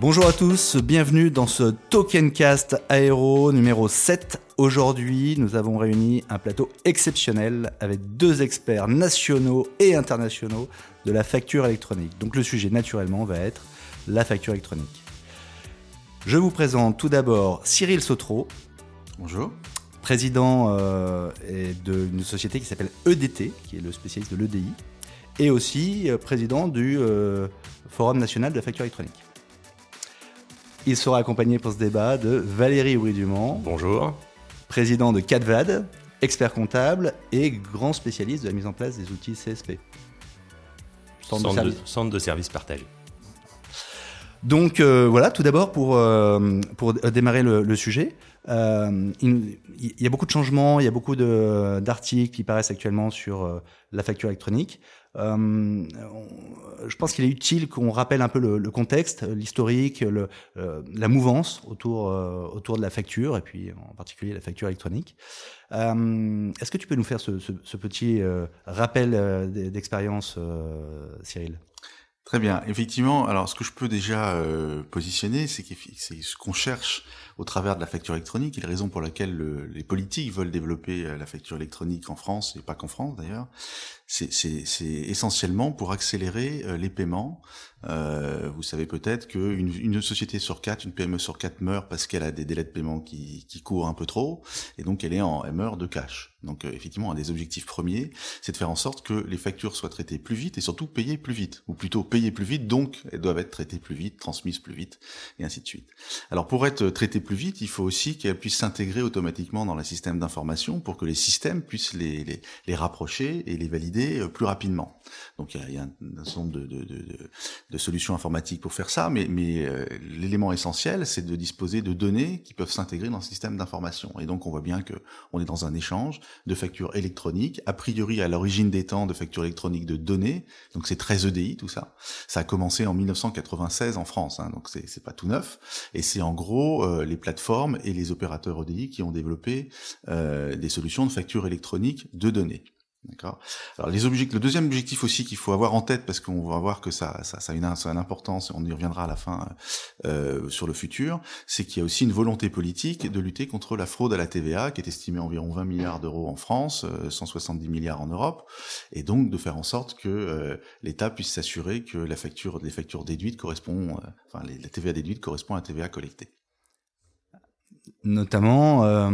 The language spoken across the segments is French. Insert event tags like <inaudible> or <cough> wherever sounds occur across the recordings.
Bonjour à tous, bienvenue dans ce Tokencast Aéro numéro 7. Aujourd'hui, nous avons réuni un plateau exceptionnel avec deux experts nationaux et internationaux de la facture électronique. Donc le sujet naturellement va être la facture électronique. Je vous présente tout d'abord Cyril Sautreau. Bonjour. Président euh, d'une société qui s'appelle EDT, qui est le spécialiste de l'EDI, et aussi euh, président du euh, Forum national de la facture électronique. Il sera accompagné pour ce débat de Valérie Oubry-Dumont. Bonjour. Président de CADVAD, expert comptable et grand spécialiste de la mise en place des outils CSP. Centre, de, centre de services partagés. Donc euh, voilà, tout d'abord pour, euh, pour démarrer le, le sujet, euh, il, il, y a beaucoup de changements, il y a beaucoup d'articles qui paraissent actuellement sur la facture électronique. Euh, je pense qu'il est utile qu'on rappelle un peu le, contexte, l'historique, le, la mouvance autour, autour de la facture, et puis en particulier la facture électronique. Est-ce que tu peux nous faire ce, petit rappel d'expérience, Cyril? Très bien. Effectivement, alors ce que je peux déjà euh, positionner, c'est ce qu'on cherche au travers de la facture électronique, et la raison pour laquelle le, les politiques veulent développer euh, la facture électronique en France, et pas qu'en France d'ailleurs, c'est essentiellement pour accélérer euh, les paiements. Euh, vous savez peut-être qu'une une société sur quatre, une PME sur quatre meurt parce qu'elle a des délais de paiement qui, courent un peu trop, et donc elle est en elle meurt de cash. Donc effectivement, un des objectifs premiers, c'est de faire en sorte que les factures soient traitées plus vite et surtout payées plus vite, ou plutôt payées plus vite, donc elles doivent être traitées plus vite, transmises plus vite, et ainsi de suite. Alors pour être traitées plus vite, il faut aussi qu'elles puissent s'intégrer automatiquement dans le système d'information pour que les systèmes puissent les, les, les rapprocher et les valider euh, plus rapidement. Donc il y a, un, certain nombre de, de, solutions informatiques pour faire ça, mais, mais euh, l'élément essentiel, c'est de disposer de données qui peuvent s'intégrer dans le système d'information. Et donc on voit bien que on est dans un échange de factures électroniques, a priori à l'origine des temps de factures électroniques de données. Donc c'est très EDI tout ça. Ça a commencé en 1996 en France, hein, donc c'est pas tout neuf. Et c'est en gros euh, les plateformes et les opérateurs EDI qui ont développé euh, des solutions de facture électronique de données. D'accord? Alors les objectifs, le deuxième objectif aussi qu'il faut avoir en tête parce qu'on va voir que ça, ça, ça a une, importance, on y reviendra à la fin euh, sur le futur, c'est qu'il y a aussi une volonté politique de lutter contre la fraude à la TVA qui est estimée à environ 20 milliards d'euros en France, 170 euh, milliards en Europe, et donc de faire en sorte que euh, l'État puisse s'assurer que la facture, les factures déduites correspondent, euh, enfin la TVA déduite correspond à la TVA collectée notamment euh,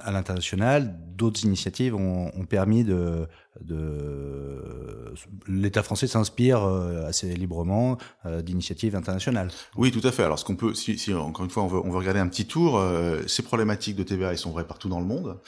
à l'international, d'autres initiatives ont, ont permis de, de l'État français s'inspire euh, assez librement euh, d'initiatives internationales. Oui, tout à fait. Alors, ce qu'on peut, si, si, encore une fois, on veut, on veut regarder un petit tour, euh, ces problématiques de TVA, elles sont vraies partout dans le monde.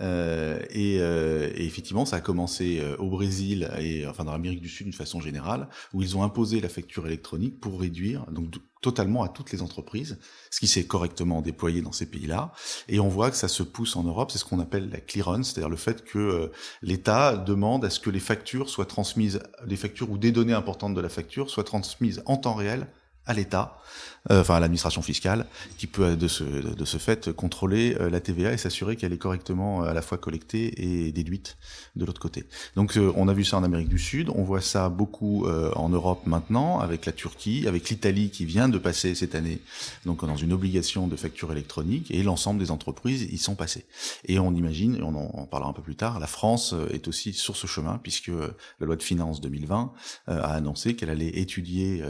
Euh, et, euh, et, effectivement, ça a commencé au Brésil et enfin dans l'Amérique du Sud d'une façon générale, où ils ont imposé la facture électronique pour réduire donc totalement à toutes les entreprises, ce qui s'est correctement déployé dans ces pays-là. Et on voit que ça se pousse en Europe, c'est ce qu'on appelle la clearance, c'est-à-dire le fait que l'État demande à ce que les factures soient transmises, les factures ou des données importantes de la facture soient transmises en temps réel à l'État euh, enfin à l'administration fiscale, qui peut de ce, de ce fait contrôler euh, la TVA et s'assurer qu'elle est correctement euh, à la fois collectée et déduite de l'autre côté. Donc on a vu ça en Amérique du Sud, on voit ça beaucoup en Europe maintenant, avec la Turquie, avec l'Italie qui vient de passer cette année donc dans une obligation de facture électronique, et l'ensemble des entreprises y sont passées. Et on imagine, on en parlera un peu plus tard, la France est aussi sur ce chemin, puisque la loi de finances 2020 a annoncé qu'elle allait étudier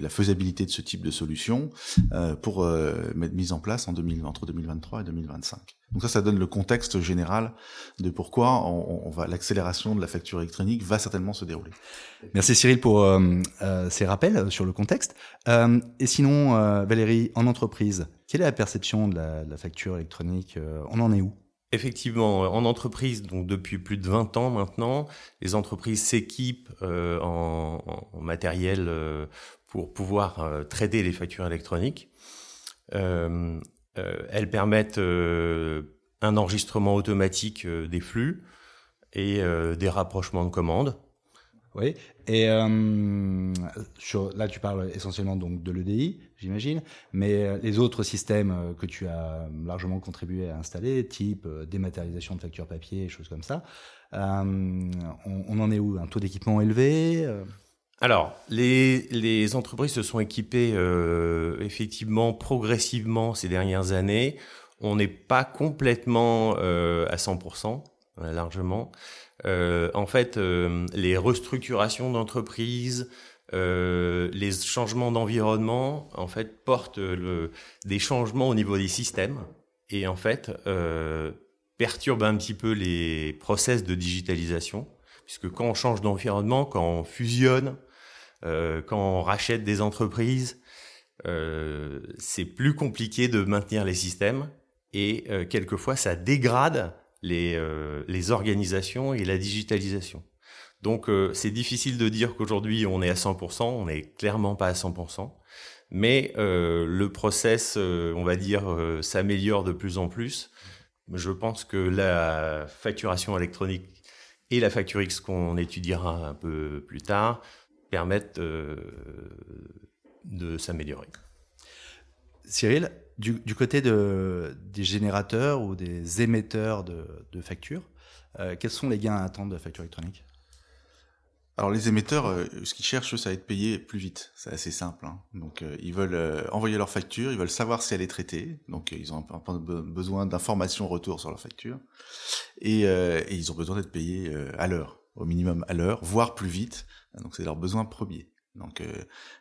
la faisabilité de ce type de solution euh, pour euh, mettre mise en place en 2000, entre 2023 et 2025. Donc ça, ça donne le contexte général de pourquoi on, on va l'accélération de la facture électronique va certainement se dérouler. Merci Cyril pour euh, euh ces rappels sur le contexte. Euh, et sinon, Valérie, en entreprise, quelle est la perception de la, de la facture électronique On en est où? Effectivement, en entreprise, donc depuis plus de 20 ans maintenant, les entreprises s'équipent euh, en, en, matériel euh, pour pouvoir euh, traiter les factures électroniques. Euh, euh, elles permettent un enregistrement automatique des flux et des rapprochements de commandes. Oui, et euh, là tu parles essentiellement donc de l'EDI, j'imagine, mais les autres systèmes que tu as largement contribué à installer, type dématérialisation de factures papier, choses comme ça, euh, on, en est où? Un taux d'équipement élevé alors, les, les, entreprises se sont équipées euh, effectivement progressivement ces dernières années. On n'est pas complètement euh, à 100%, euh, largement. Euh, en fait, euh, les restructurations d'entreprises, les changements d'environnement, en fait, portent le, des changements au niveau des systèmes et en fait perturbent un petit peu les process de digitalisation, puisque quand on change d'environnement, quand on fusionne, euh, quand on rachète des entreprises, euh, c'est plus compliqué de maintenir les systèmes et euh, quelquefois ça dégrade les, les organisations et la digitalisation. Donc c'est difficile de dire qu'aujourd'hui on est à 100%, on n'est clairement pas à 100%, mais le process, on va dire, s'améliore de plus en plus. Je pense que la facturation électronique et la facture X qu'on étudiera un peu plus tard permettent euh, de s'améliorer. Cyril, du, côté de, des générateurs ou des émetteurs de, factures, euh, quels sont les gains à attendre de la facture électronique? Alors les émetteurs, euh, ce qu'ils cherchent, c'est à être payés plus vite. C'est assez simple. Hein. Donc ils veulent envoyer leur facture, ils veulent savoir si elle est traitée. Donc ils ont besoin d'informations retour sur leur facture. Et ils ont besoin d'être payés à l'heure, au minimum à l'heure, voire plus vite. Donc c'est leur besoin premier. Donc euh,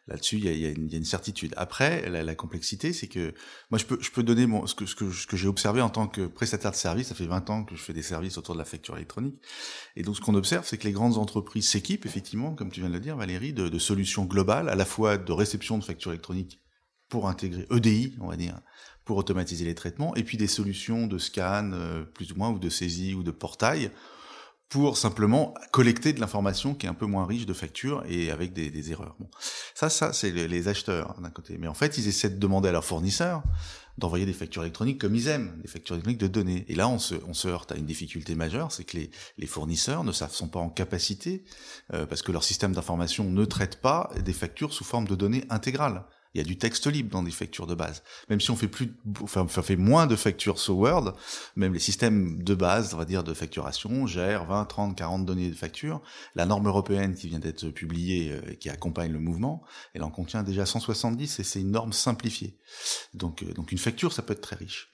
là-dessus, il y a, une certitude. Après, la, complexité, c'est que moi, je peux, je peux donner mon, ce que, ce que, ce que j'ai observé en tant que prestataire de service. Ça fait 20 ans que je fais des services autour de la facture électronique. Et donc, ce qu'on observe, c'est que les grandes entreprises s'équipent, effectivement, comme tu viens de le dire, Valérie, de, de solutions globales, à la fois de réception de facture électronique pour intégrer EDI, on va dire, pour automatiser les traitements, et puis des solutions de scan, euh, plus ou moins, ou de saisie ou de portail pour simplement collecter de l'information qui est un peu moins riche de factures et avec des, erreurs. Bon. Ça, ça, c'est les, acheteurs d'un côté. Mais en fait, ils essaient de demander à leurs fournisseurs d'envoyer des factures électroniques comme ils aiment, des factures électroniques de données. Et là, on se, on se heurte à une difficulté majeure, c'est que les, les, fournisseurs ne sont pas en capacité, euh, parce que leur système d'information ne traite pas des factures sous forme de données intégrales. Il y a du texte libre dans des factures de base. Même si on fait plus, enfin, on fait moins de factures sous Word, même les systèmes de base, on va dire, de facturation gèrent 20, 30, 40 données de facture. La norme européenne qui vient d'être publiée, euh, qui accompagne le mouvement, elle en contient déjà 170 et c'est une norme simplifiée. Donc, euh, donc une facture, ça peut être très riche.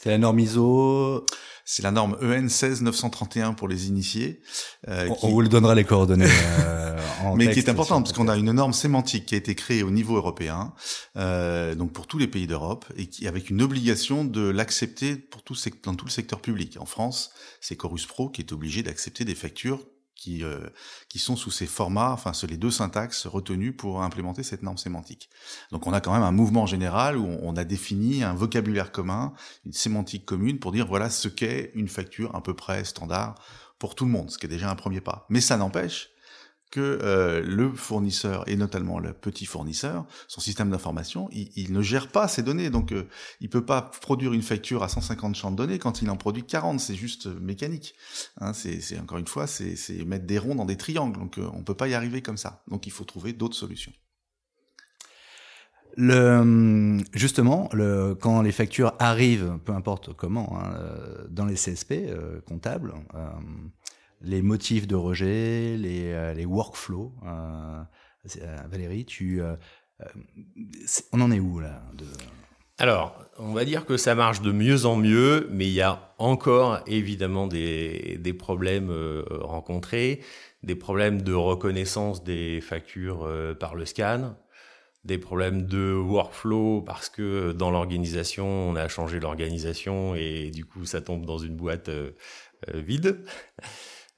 C'est la norme ISO. C'est la norme EN 16931 pour les initiés. Euh, on, vous le donnera les coordonnées. Euh, <laughs> en Mais qui est importante parce qu'on a une norme sémantique qui a été créée au niveau européen, euh, donc pour tous les pays d'Europe, et qui avec une obligation de l'accepter pour tout dans tout le secteur public. En France, c'est Chorus Pro qui est obligé d'accepter des factures qui, euh, qui sont sous ces formats, enfin, les deux syntaxes retenus pour implémenter cette norme sémantique. Donc on a quand même un mouvement général où on a défini un vocabulaire commun, une sémantique commune pour dire voilà ce qu'est une facture à peu près standard pour tout le monde, ce qui est déjà un premier pas. Mais ça n'empêche que euh, le fournisseur et notamment le petit fournisseur, son système d'information, il, ne gère pas ces données, donc euh, il peut pas produire une facture à 150 champs de données quand il en produit 40, c'est juste mécanique. Hein, c'est encore une fois, c'est mettre des ronds dans des triangles, donc euh, on peut pas y arriver comme ça. Donc il faut trouver d'autres solutions. Le, justement, quand les factures arrivent, peu importe comment, hein, dans les CSP comptables, les motifs de rejet, les, euh, workflows. Euh, euh, Valérie, tu, on en est où là. Alors, on va dire que ça marche de mieux en mieux, mais il y a encore évidemment des, des problèmes rencontrés, des problèmes de reconnaissance des factures par le scan, des problèmes de workflow parce que dans l'organisation, on a changé l'organisation et du coup, ça tombe dans une boîte vide.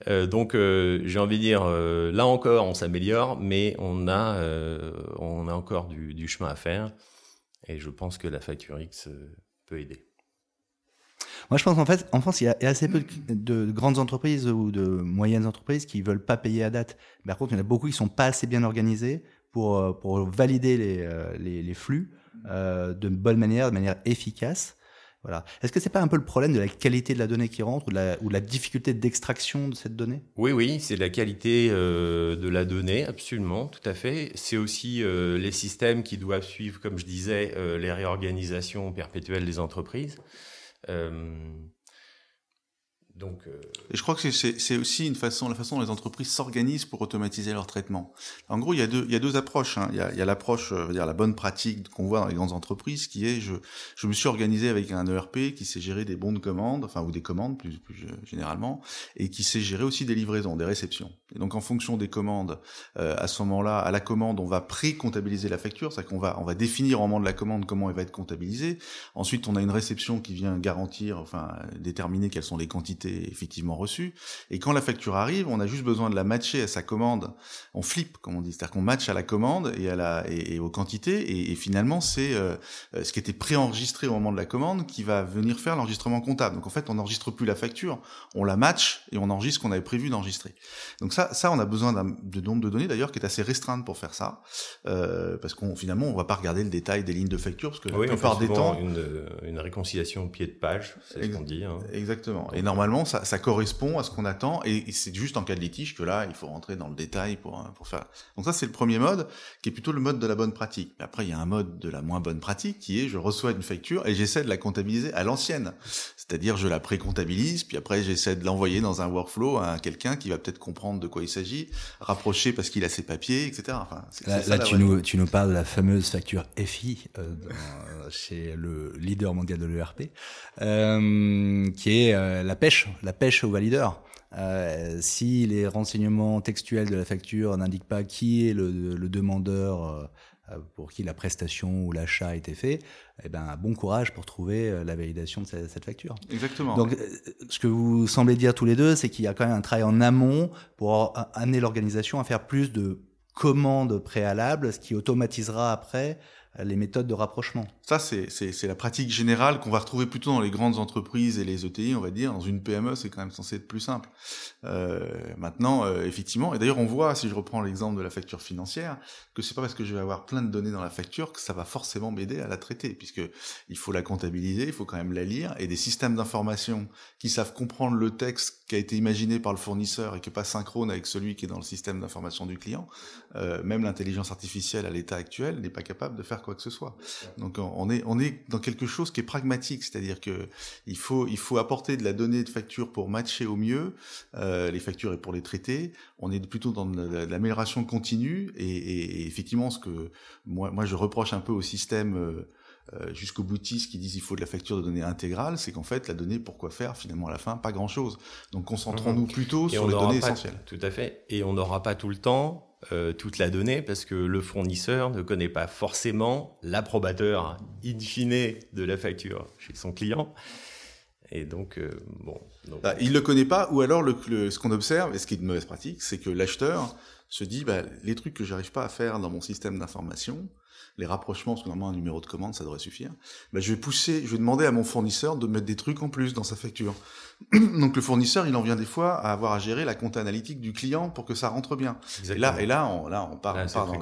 Euh, donc euh, j'ai envie de dire, euh, là encore, on s'améliore, mais on a, on a encore du, chemin à faire. Et je pense que la facture X peut aider. Moi, je pense qu'en fait, en France, il y a assez peu de, grandes entreprises ou de moyennes entreprises qui veulent pas payer à date. Par contre, il y en a beaucoup qui sont pas assez bien organisés pour, pour valider les, les flux de bonne manière, de manière efficace. Voilà. Est-ce que c'est pas un peu le problème de la qualité de la donnée qui rentre ou la difficulté d'extraction de cette donnée? Oui, oui, c'est la qualité euh, de la donnée, absolument, tout à fait. C'est aussi euh, les systèmes qui doivent suivre, comme je disais, euh, les réorganisations perpétuelles des entreprises. Donc, euh... Et je crois que c'est aussi une façon, la façon dont les entreprises s'organisent pour automatiser leur traitement. En gros, il y a deux, il y a deux approches. Hein. Il y a, l'approche, euh, la bonne pratique qu'on voit dans les grandes entreprises, qui est je, je me suis organisé avec un ERP qui sait gérer des bons de commande, enfin ou des commandes plus, plus généralement, et qui sait gérer aussi des livraisons, des réceptions. Et donc en fonction des commandes, euh, à ce moment-là, à la commande, on va pré-comptabiliser la facture, c'est-à-dire qu'on va on va définir au moment de la commande comment elle va être comptabilisée. Ensuite, on a une réception qui vient garantir, enfin déterminer quelles sont les quantités effectivement reçu. Et quand la facture arrive, on a juste besoin de la matcher à sa commande. On flippe, comme on dit, c'est-à-dire qu'on match à la commande et à la et, aux quantités. Et, finalement, c'est euh, ce qui était préenregistré au moment de la commande qui va venir faire l'enregistrement comptable. Donc en fait, on n'enregistre plus la facture, on la match et on enregistre ce qu'on avait prévu d'enregistrer. Donc ça, ça, on a besoin d'un de nombre de données d'ailleurs qui est assez restreinte pour faire ça, euh, parce qu'on finalement, on va pas regarder le détail des lignes de facture parce que oui, la plupart des temps, une, une réconciliation au pied de page, c'est ce qu'on dit. Hein. Exactement. Et normalement ça, ça correspond à ce qu'on attend, et, c'est juste en cas de litige que là, il faut rentrer dans le détail pour, pour faire. Donc ça, c'est le premier mode, qui est plutôt le mode de la bonne pratique. Après, il y a un mode de la moins bonne pratique, qui est je reçois une facture et j'essaie de la comptabiliser à l'ancienne. C'est-à-dire, je la pré-comptabilise, puis après, j'essaie de l'envoyer dans un workflow à quelqu'un qui va peut-être comprendre de quoi il s'agit, rapprocher parce qu'il a ses papiers, etc. Enfin, là, tu, nous, tu nous parles de la fameuse facture FI euh, dans, chez le leader mondial de l'ERP, euh, qui est euh, la pêche la pêche au valideur. Euh, si les renseignements textuels de la facture n'indiquent pas qui est le, demandeur euh, pour qui la prestation ou l'achat a été fait, eh ben, bon courage pour trouver euh, la validation de cette, facture. Exactement. Donc, ce que vous semblez dire tous les deux, c'est qu'il y a quand même un travail en amont pour amener l'organisation à faire plus de commandes préalables, ce qui automatisera après les méthodes de rapprochement. Ça, c'est la pratique générale qu'on va retrouver plutôt dans les grandes entreprises et les ETI, on va dire. Dans une PME, c'est quand même censé être plus simple. Euh, maintenant, euh, effectivement, et d'ailleurs, on voit, si je reprends l'exemple de la facture financière, que c'est pas parce que je vais avoir plein de données dans la facture que ça va forcément m'aider à la traiter, puisque il faut la comptabiliser, il faut quand même la lire, et des systèmes d'information qui savent comprendre le texte qui a été imaginé par le fournisseur et qui n'est pas synchrone avec celui qui est dans le système d'information du client, euh, même l'intelligence artificielle à l'état actuel n'est pas capable de faire quoi que ce soit. Donc on est on est dans quelque chose qui est pragmatique, c'est-à-dire que il faut il faut apporter de la donnée de facture pour matcher au mieux euh, les factures et pour les traiter. On est plutôt dans l'amélioration continue et, et, et, effectivement ce que moi moi je reproche un peu au système euh, euh, jusqu'aux boutistes qui disent il faut de la facture de données intégrale, c'est qu'en fait la donnée pourquoi faire finalement à la fin pas grand chose. Donc concentrons-nous plutôt sur les données essentielles. Tout à fait. Et on n'aura pas tout le temps euh, toute la donnée parce que le fournisseur ne connaît pas forcément l'approbateur in fine de la facture chez son client. Et donc, euh, bon. Donc... Bah, il le connaît pas, ou alors le, ce qu'on observe, et ce qui est de mauvaise pratique, c'est que l'acheteur se dit, bah, les trucs que j'arrive pas à faire dans mon système d'information, les rapprochements, parce que normalement un numéro de commande, ça devrait suffire, bah, je vais pousser, je vais demander à mon fournisseur de mettre des trucs en plus dans sa facture. <clears throat> Donc le fournisseur, il en vient des fois à avoir à gérer la compte analytique du client pour que ça rentre bien. Et là, et là, on, là, on part, on, part dans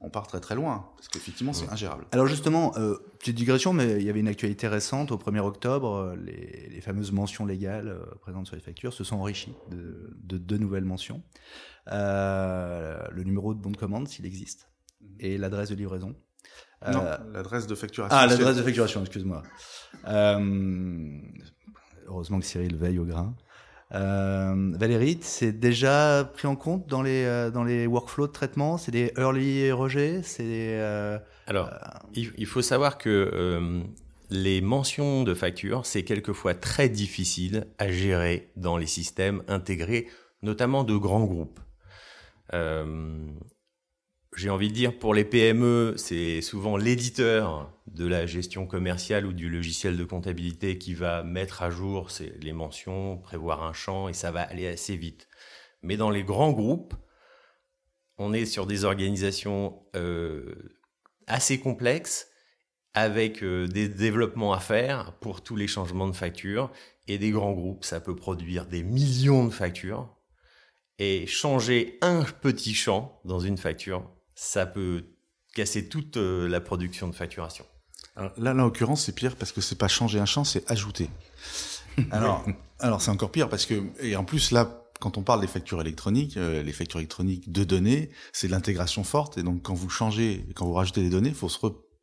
on part très très loin, parce qu'effectivement, c'est ingérable. Alors justement, euh, petite digression, mais il y avait une actualité récente, au 1er octobre, euh, les, les fameuses mentions légales euh, présentes sur les factures se sont enrichies de deux de nouvelles mentions. Euh, le numéro de bon de commande, s'il existe, mhm. et l'adresse de livraison. Non, euh, l'adresse de facturation. Ah, l'adresse de facturation, excuse-moi. Euh, heureusement que Cyril veille au grain. Euh, Valérie, c'est déjà pris en compte dans les euh, dans les workflows de traitement? C'est des early rejets? C'est euh, alors il, faut savoir que les mentions de factures, c'est quelquefois très difficile à gérer dans les systèmes intégrés, notamment de grands groupes. J'ai envie de dire, pour les PME, c'est souvent l'éditeur de la gestion commerciale ou du logiciel de comptabilité qui va mettre à jour les mentions, prévoir un champ, et ça va aller assez vite. Mais dans les grands groupes, on est sur des organisations euh, assez complexes, avec euh, des développements à faire pour tous les changements de factures. Et des grands groupes, ça peut produire des millions de factures. Et changer un petit champ dans une facture, ça peut casser toute euh, la production de facturation. là, là, en l'occurrence, c'est pire parce que c'est pas changer un champ, c'est ajouter. <laughs> Alors, alors c'est encore pire parce que et en plus là, quand on parle des factures électroniques, euh, les factures électroniques de données, c'est de l'intégration forte et donc quand vous changez, quand vous rajoutez des données, il faut se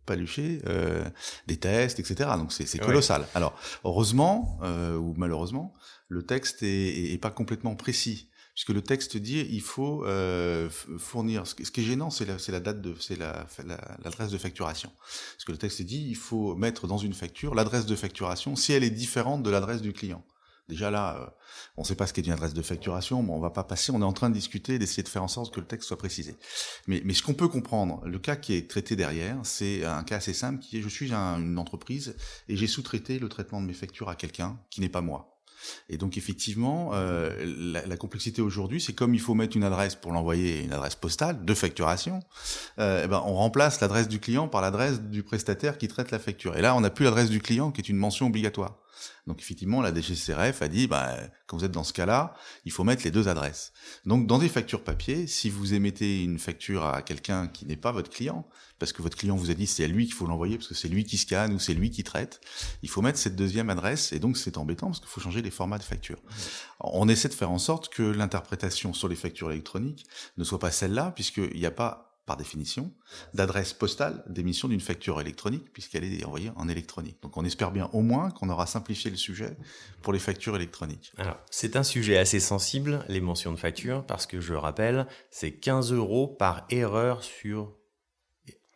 palucher euh, des tests, etc. Donc c'est colossal. Alors heureusement ou malheureusement, le texte est, est, pas complètement précis puisque le texte dit il faut euh, fournir. Ce qui est gênant, c'est la, date de, c'est l'adresse la, de facturation. Parce que le texte dit il faut mettre dans une facture l'adresse de facturation si elle est différente de l'adresse du client. Déjà là, euh, on ne sait pas ce qu'est une adresse de facturation, mais on va pas passer. On est en train de discuter, d'essayer de faire en sorte que le texte soit précisé. Mais, mais ce qu'on peut comprendre, le cas qui est traité derrière, c'est un cas assez simple qui est je suis une entreprise et j'ai sous-traité le traitement de mes factures à quelqu'un qui n'est pas moi. Et donc effectivement, euh, la, complexité aujourd'hui, c'est comme il faut mettre une adresse pour l'envoyer, une adresse postale de facturation, euh, eh ben on remplace l'adresse du client par l'adresse du prestataire qui traite la facture. Et là, on n'a plus l'adresse du client qui est une mention obligatoire. Donc effectivement, la DGCRF a dit, bah, quand vous êtes dans ce cas-là, il faut mettre les deux adresses. Donc dans des factures papier, si vous émettez une facture à quelqu'un qui n'est pas votre client, parce que votre client vous a dit c'est à lui qu'il faut l'envoyer, parce que c'est lui qui scanne ou c'est lui qui traite, il faut mettre cette deuxième adresse, et donc c'est embêtant parce qu'il faut changer les formats de facture. On essaie de faire en sorte que l'interprétation sur les factures électroniques ne soit pas celle-là, puisqu'il n'y a pas par définition, d'adresse postale d'émission d'une facture électronique, puisqu'elle est envoyée en électronique. Donc on espère bien au moins qu'on aura simplifié le sujet pour les factures électroniques. Alors, c'est un sujet assez sensible, les mentions de facture, parce que je rappelle, c'est 15 euros par erreur sur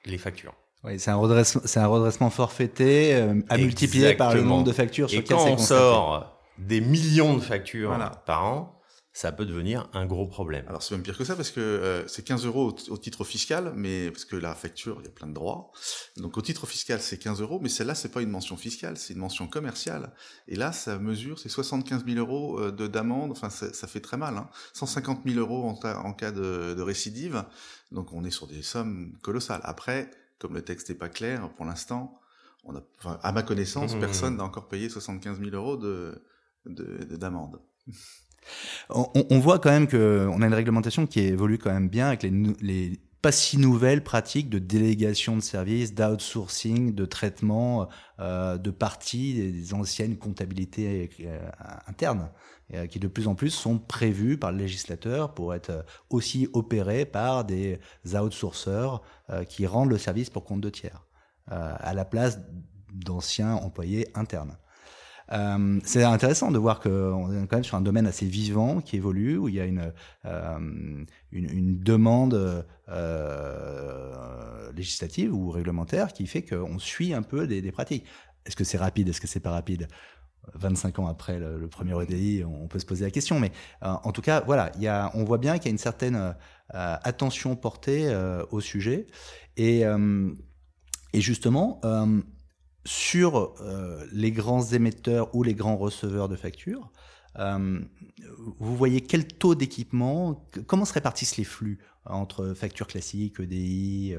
les factures. Oui, c'est un redressement, c'est un redressement forfaité euh, à multiplier par le nombre de factures sur Et quand on sort des millions de factures par an, ça peut devenir un gros problème. Alors c'est même pire que ça parce que euh, c'est 15 euros au, titre fiscal, mais parce que la facture, il y a plein de droits. Donc au titre fiscal, c'est 15 euros, mais celle-là, c'est pas une mention fiscale, c'est une mention commerciale. Et là, ça mesure, c'est 75 000 euros euh, de d'amende. Enfin, ça, fait très mal. Hein. 150 000 euros en, en cas de, de, récidive. Donc on est sur des sommes colossales. Après, comme le texte n'est pas clair, pour l'instant, on a, enfin, à ma connaissance, mmh. personne n'a encore payé 75 000 euros de d'amende. On, voit quand même qu'on a une réglementation qui évolue quand même bien avec les, pas si nouvelles pratiques de délégation de services, d'outsourcing, de traitement euh, de parties des anciennes comptabilités euh, internes, euh, qui de plus en plus sont prévues par le législateur pour être aussi opérées par des outsourceurs qui rendent le service pour compte de tiers, à la place d'anciens employés internes. Euh, c'est intéressant de voir qu'on est quand même sur un domaine assez vivant qui évolue, où il y a une, euh, une, demande euh, législative ou réglementaire qui fait qu'on suit un peu des, pratiques. Est-ce que c'est rapide Est-ce que c'est pas rapide? 25 ans après le, premier EDI, on peut se poser la question. Mais en tout cas, voilà, on voit bien qu'il y a une certaine attention portée au sujet. Et, et justement, sur euh, les grands émetteurs ou les grands receveurs de factures, euh, vous voyez quel taux d'équipement, comment se répartissent les flux entre factures classiques, EDI,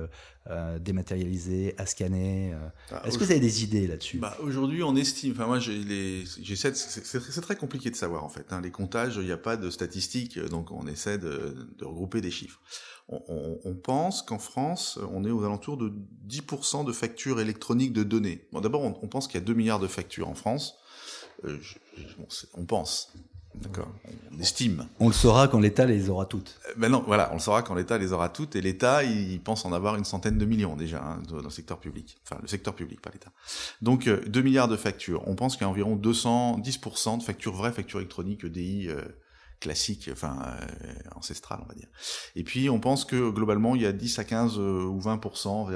euh, dématérialisées, à scanner ah, Est-ce que vous avez des idées là-dessus? Bah, Aujourd'hui, on estime, enfin moi, j'essaie, c'est très compliqué de savoir en fait. Hein, les comptages, il n'y a pas de statistiques, donc on essaie de, de regrouper des chiffres on, pense qu'en France, on est aux alentours de 10% de factures électroniques de données. Bon, d'abord, on, pense qu'il y a 2 milliards de factures en France. Euh, on pense. D'accord. On estime. On le saura quand l'État les aura toutes. Euh, ben non, voilà, on le saura quand l'État les aura toutes. Et l'État, il pense en avoir une centaine de millions déjà hein, dans le secteur public. Enfin, le secteur public, pas l'État. Donc, 2 euh, milliards de factures. On pense qu'il y a environ 210% de factures vraies, factures électroniques, EDI, classique, enfin euh, ancestral, on va dire. Et puis on pense que globalement il y a 10 à 15 euh, ou 20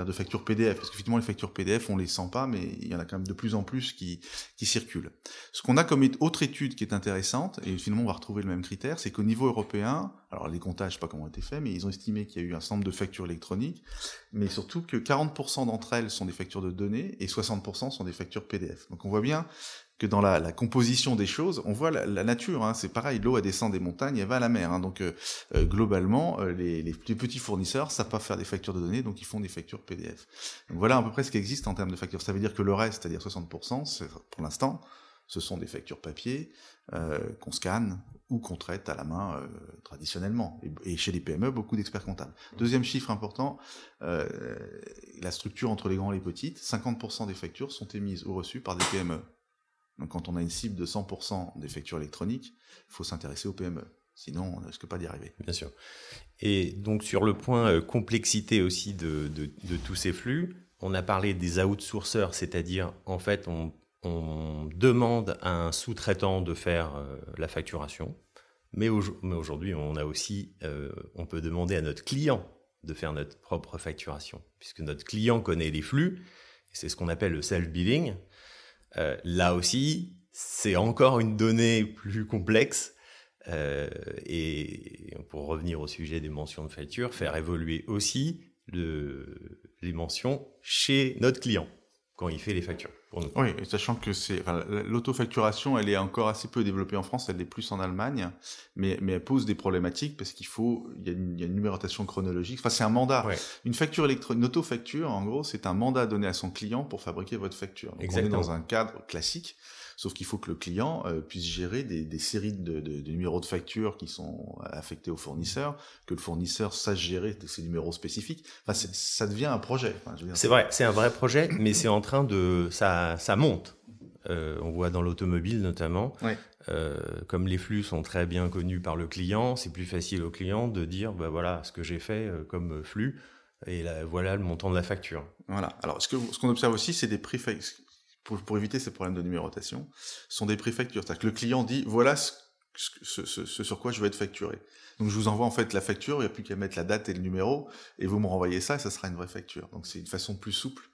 de factures PDF, parce qu'effectivement les factures PDF on les sent pas, mais il y en a quand même de plus en plus qui qui circulent. Ce qu'on a comme autre étude qui est intéressante, et finalement on va retrouver le même critère, c'est qu'au niveau européen, alors les comptages, je sais pas comment ont été faits, mais ils ont estimé qu'il y a eu un certain nombre de factures électroniques, mais surtout que 40% d'entre elles sont des factures de données et 60% sont des factures PDF. Donc on voit bien dans la, composition des choses, on voit la, nature. Hein, c'est pareil, l'eau elle descend des montagnes, elle va à la mer. Hein, donc euh, euh, globalement, euh, les, petits fournisseurs savent pas faire des factures de données, donc ils font des factures PDF. Voilà à peu près ce qui existe en termes de factures. Ça veut dire que le reste, c'est-à-dire 60%, pour l'instant, ce sont des factures papier qu'on scanne ou qu'on traite à la main traditionnellement. Et, chez les PME, beaucoup d'experts comptables. Deuxième chiffre important, la structure entre les grands et les petites. 50% des factures sont émises ou reçues par des PME. Donc quand on a une cible de 100% des factures électroniques, il faut s'intéresser aux PME. Sinon, on ne risque pas d'y arriver. Bien sûr. Et donc sur le point euh, complexité aussi de, tous ces flux, on a parlé des outsourceurs, c'est-à-dire en fait on, demande à un sous-traitant de faire euh, la facturation, mais, aujourd'hui on a aussi, euh, on peut demander à notre client de faire notre propre facturation, puisque notre client connaît les flux, c'est ce qu'on appelle le self-billing. Euh, là aussi, c'est encore une donnée plus complexe. et pour revenir au sujet des mentions de facture, faire évoluer aussi le, les mentions chez notre client quand il fait les factures. Pour nous. Oui, sachant que c'est enfin, l'autofacturation, elle est encore assez peu développée en France, elle est plus en Allemagne, mais, mais elle pose des problématiques parce qu'il faut, il y, a une, il y, a une, numérotation chronologique. Enfin, c'est un mandat. Une facture électronique, une autofacture, en gros, c'est un mandat donné à son client pour fabriquer votre facture. Donc, Exactement. on est dans un cadre classique. Sauf qu'il faut que le client euh, puisse gérer des, des séries de, de, de, numéros de facture qui sont affectés au fournisseur, que le fournisseur sache gérer ces numéros spécifiques. Enfin, ça devient un projet. Enfin, c'est vrai, c'est un vrai projet, mais c'est en train de, ça, ça monte. Euh, on voit dans l'automobile notamment, ouais. euh, comme les flux sont très bien connus par le client, c'est plus facile au client de dire, bah voilà, ce que j'ai fait euh, comme flux, et là, voilà le montant de la facture. Voilà. Alors, ce qu'on ce qu'on observe aussi, c'est des prix pour, pour, éviter ces problèmes de numérotation, sont des préfactures. C'est-à-dire que le client dit, voilà ce, ce, ce, ce, sur quoi je vais être facturé. Donc je vous envoie en fait la facture, il n'y a plus qu'à mettre la date et le numéro, et vous me renvoyez ça, et ça sera une vraie facture. Donc c'est une façon plus souple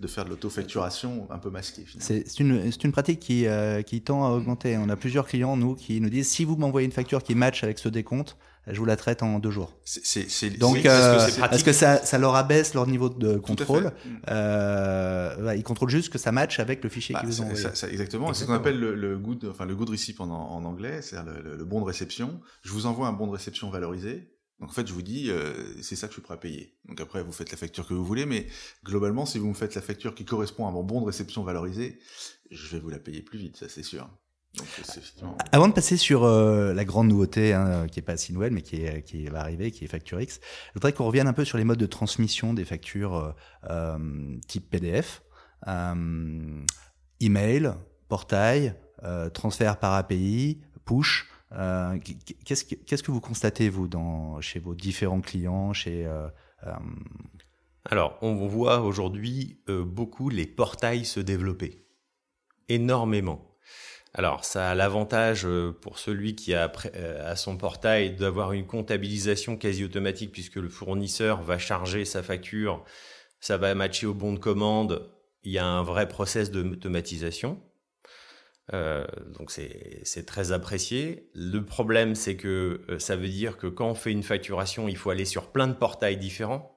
de faire de l'autofacturation un peu masquée. C'est une, une, pratique qui, euh, qui tend à augmenter. On a plusieurs clients, nous, qui nous disent, si vous m'envoyez une facture qui match avec ce décompte, je vous la traite en deux jours. C'est, Donc, euh, est-ce que ça, ça, leur abaisse leur niveau de contrôle euh, Ils contrôlent juste que ça matche avec le fichier bah, qu'ils ont envoyé. Ça, exactement. C'est ce qu'on appelle le, le, good, enfin le good receipt en, en anglais, c'est-à-dire le, le, bon de réception. Je vous envoie un bon de réception valorisé. Donc en fait, je vous dis, euh, c'est ça que je suis prêt à payer. Donc après, vous faites la facture que vous voulez, mais globalement, si vous me faites la facture qui correspond à mon bon de réception valorisé, je vais vous la payer plus vite, ça c'est sûr. Avant de passer sur euh, la grande nouveauté, hein, qui est pas si nouvelle, mais qui, est, qui va arriver, qui est FactureX, je voudrais qu'on revienne un peu sur les modes de transmission des factures euh, euh type PDF, euh, email, portail, transfert par API, push. Qu'est-ce que, qu'est-ce que vous constatez vous dans chez vos différents clients, chez alors, on voit aujourd'hui beaucoup les portails se développer énormément. Alors, ça a l'avantage euh, pour celui qui a euh, à son portail d'avoir une comptabilisation quasi automatique puisque le fournisseur va charger sa facture, ça va matcher au bon de commande. Il y a un vrai process d'automatisation. Euh, donc c'est très apprécié. Le problème, c'est que euh, ça veut dire que quand on fait une facturation, il faut aller sur plein de portails différents.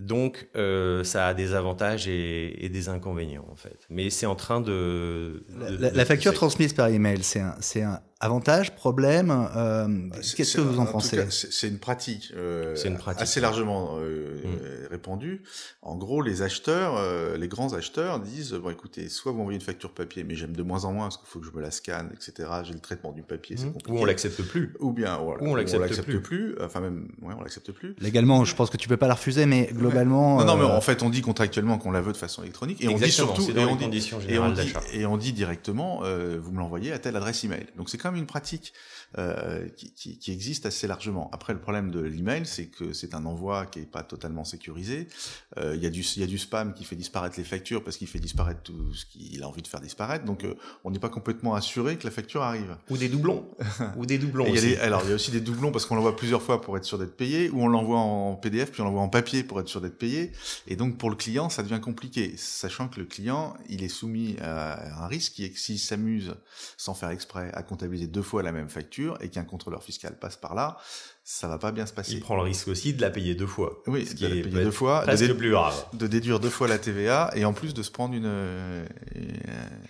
Donc, euh, ça a des avantages et, et, des inconvénients, en fait. Mais c'est en train de... de la, la, facture transmise par email, c'est un, un, Avantages, problèmes, euh, qu'est-ce que vous en, pensez C'est une pratique, euh, une pratique assez largement euh, mm. répandue. En gros, les acheteurs, euh, les grands acheteurs disent bon, écoutez, soit vous envoyez une facture papier, mais j'aime de moins en moins parce qu'il faut que je me la scanne, etc. J'ai le traitement du papier, c'est mm. compliqué. Ou on l'accepte plus. Ou bien voilà, ou on l'accepte plus. plus. Enfin même, ouais, on l'accepte plus. Légalement, je pense que tu peux pas la refuser, mais globalement. Non, non, mais en fait, on dit contractuellement qu'on la veut de façon électronique, et on dit surtout, et on dit, et on dit, et on dit directement, vous me l'envoyez à telle adresse email. Donc c'est une pratique euh, qui, qui, qui, existe assez largement. Après, le problème de l'email, c'est que c'est un envoi qui est pas totalement sécurisé. Euh, il y a du y a du spam qui fait disparaître les factures parce qu'il fait disparaître tout ce qu'il a envie de faire disparaître. Donc, euh, on n'est pas complètement assuré que la facture arrive. Ou des doublons. ou des doublons. Il y a alors, il y a aussi des doublons parce qu'on l'envoie plusieurs fois pour être sûr d'être payé, ou on l'envoie en PDF puis on l'envoie en papier pour être sûr d'être payé. Et donc, pour le client, ça devient compliqué, sachant que le client, il est soumis à un risque qui est que s'il s'amuse sans faire exprès à comptabiliser deux fois la même facture et qu'un contrôleur fiscal passe par là, ça va pas bien se passer. Il prend le risque aussi de la payer deux fois. Oui, ce qui est payer deux fois, de, plus grave. de déduire deux fois la TVA et en plus de se prendre une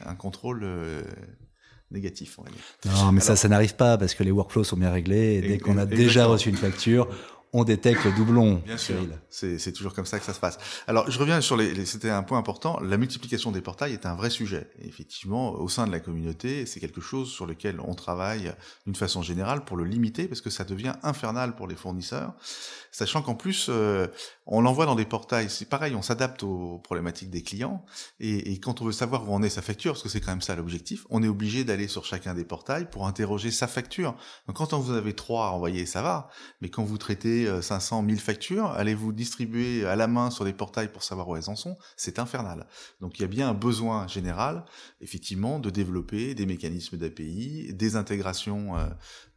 un contrôle euh, négatif. On va dire. Non, mais ça, ça n'arrive pas parce que les workflows sont bien réglés et dès qu'on a déjà reçu une facture, on détecte le doublon. Bien sûr, c'est toujours comme ça que ça se passe. Alors, je reviens sur les, c'était un point important. La multiplication des portails est un vrai sujet. effectivement, au sein de la communauté, c'est quelque chose sur lequel on travaille d'une façon générale pour le limiter, parce que ça devient infernal pour les fournisseurs, sachant qu'en plus, euh, on l'envoie dans des portails. C'est pareil, on s'adapte aux problématiques des clients, et, quand on veut savoir où en est sa facture, parce que c'est quand même ça l'objectif, on est obligé d'aller sur chacun des portails pour interroger sa facture. Donc, quand on vous avez trois à envoyer, ça va, mais quand vous traitez avez 500, 1000 factures, allez vous distribuer à la main sur des portails pour savoir où elles en sont, c'est infernal. Donc il y a bien un besoin général, effectivement, de développer des mécanismes d'API, des intégrations euh,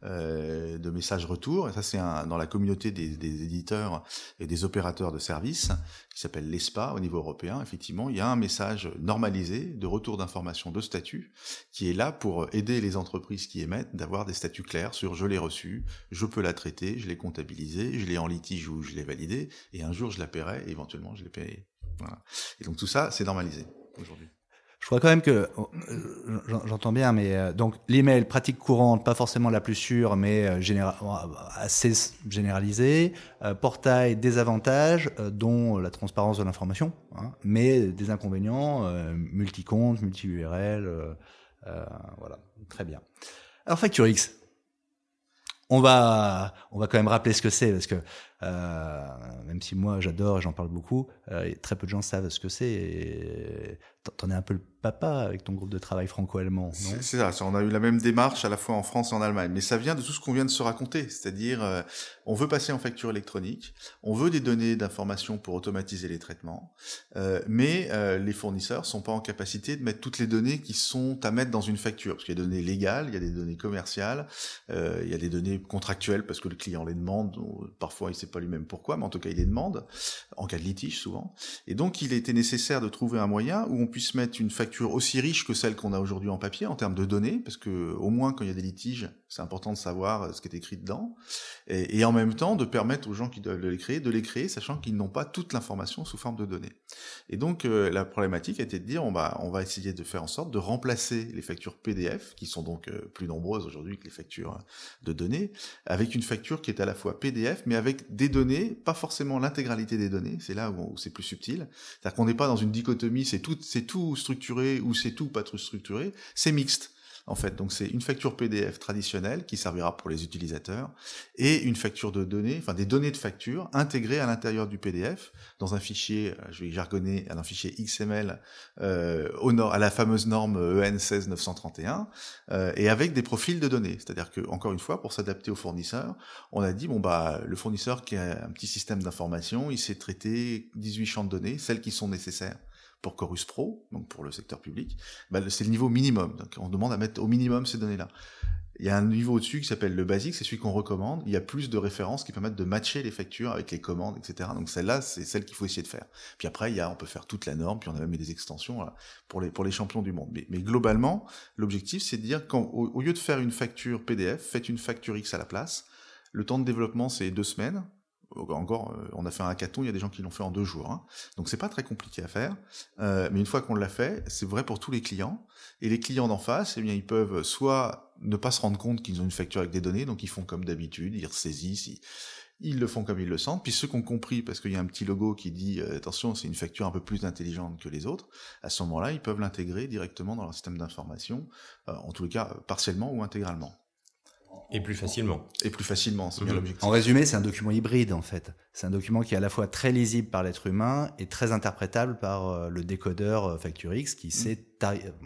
euh, de messages retour. Et ça, c'est dans la communauté des, éditeurs et des opérateurs de services qui s'appelle l'ESPA au niveau européen. Effectivement, il y a un message normalisé de retour d'information de statut qui est là pour aider les entreprises qui émettent d'avoir des statuts clairs sur je l'ai reçu, je peux la traiter, je l'ai comptabilisé, je l'ai en litige ou je l'ai validé, et un jour je la paierai, et éventuellement je l'ai payé. Voilà. Et donc tout ça, c'est normalisé aujourd'hui. Je crois quand même que euh, j'entends bien, mais euh, donc l'email pratique courante, pas forcément la plus sûre, mais euh, assez généralisée. portail des avantages, dont la transparence de l'information, hein, mais des inconvénients, multi-compte, multi-URL, voilà, très bien. Alors FactureX, on va, on va quand même rappeler ce que c'est, parce que euh, même si moi j'adore et j'en parle beaucoup, euh, très peu de gens savent ce que c'est. T'en es un peu le papa avec ton groupe de travail franco-allemand, C'est ça, on a eu la même démarche à la fois en France et en Allemagne. Mais ça vient de tout ce qu'on vient de se raconter. C'est-à-dire, euh, on veut passer en facture électronique, on veut des données d'information pour automatiser les traitements, euh, mais euh, les fournisseurs sont pas en capacité de mettre toutes les données qui sont à mettre dans une facture. Parce qu'il y a des données légales, il y a des données commerciales, il y a des données contractuelles parce que le client les demande. Parfois, il sait pas lui-même pourquoi, mais en tout cas, il les demande, en cas de litige souvent. Et donc, il était nécessaire de trouver un moyen où on puisse mettre une facture aussi riche que celle qu'on a aujourd'hui en papier en termes de données, parce que au moins quand il y a des litiges, c'est important de savoir euh, ce qui est écrit dedans, et, en même temps de permettre aux gens qui doivent les créer de les créer, sachant qu'ils n'ont pas toute l'information sous forme de données. Et donc euh, la problématique était de dire on va on va essayer de faire en sorte de remplacer les factures PDF, qui sont donc euh, plus nombreuses aujourd'hui que les factures de données, avec une facture qui est à la fois PDF, mais avec des données, pas forcément l'intégralité des données, c'est là où, où c'est plus subtil, c'est-à-dire qu'on n'est pas dans une dichotomie, c'est tout c'est tout structuré ou c'est tout pas trop structuré, c'est mixte en fait. Donc c'est une facture PDF traditionnelle qui servira pour les utilisateurs et une facture de données, enfin des données de facture intégrées à l'intérieur du PDF dans un fichier, euh, je vais jargonner, un fichier XML euh, au nord, à la fameuse norme EN 16931 euh, et avec des profils de données. C'est-à-dire que encore une fois, pour s'adapter au fournisseur, on a dit bon bah le fournisseur qui a un petit système d'information, il sait traiter 18 champs de données, celles qui sont nécessaires pour Chorus Pro, donc pour le secteur public, bah, c'est le niveau minimum. Donc on demande à mettre au minimum ces données-là. Il y a un niveau au-dessus qui s'appelle le basique, c'est celui qu'on recommande. Il y a plus de références qui permettent de matcher les factures avec les commandes, etc. Donc celle-là, c'est celle qu'il faut essayer de faire. Puis après, il y a, on peut faire toute la norme, puis on a même des extensions pour les pour les champions du monde. Mais, globalement, l'objectif, c'est de dire qu'au au lieu de faire une facture PDF, faites une facture X à la place. Le temps de développement, c'est deux semaines encore, euh, on a fait un hackathon, il y a des gens qui l'ont fait en deux jours. Hein. Donc c'est pas très compliqué à faire. Euh, mais une fois qu'on l'a fait, c'est vrai pour tous les clients. Et les clients d'en face, eh bien, ils peuvent soit ne pas se rendre compte qu'ils ont une facture avec des données, donc ils font comme d'habitude, ils ressaisissent, ils, le font comme ils le sentent. Puis ceux qui ont compris, parce qu'il y a un petit logo qui dit euh, attention, c'est une facture un peu plus intelligente que les autres, à ce moment-là, ils peuvent l'intégrer directement dans leur système d'information, en tous les cas partiellement ou intégralement. Et plus facilement. Et plus facilement, c'est bien mhm. l'objectif. En résumé, c'est un document hybride en fait. C'est un document qui est à la fois très lisible par l'être humain et très interprétable par euh, le décodeur euh, FactureX qui mhm. sait,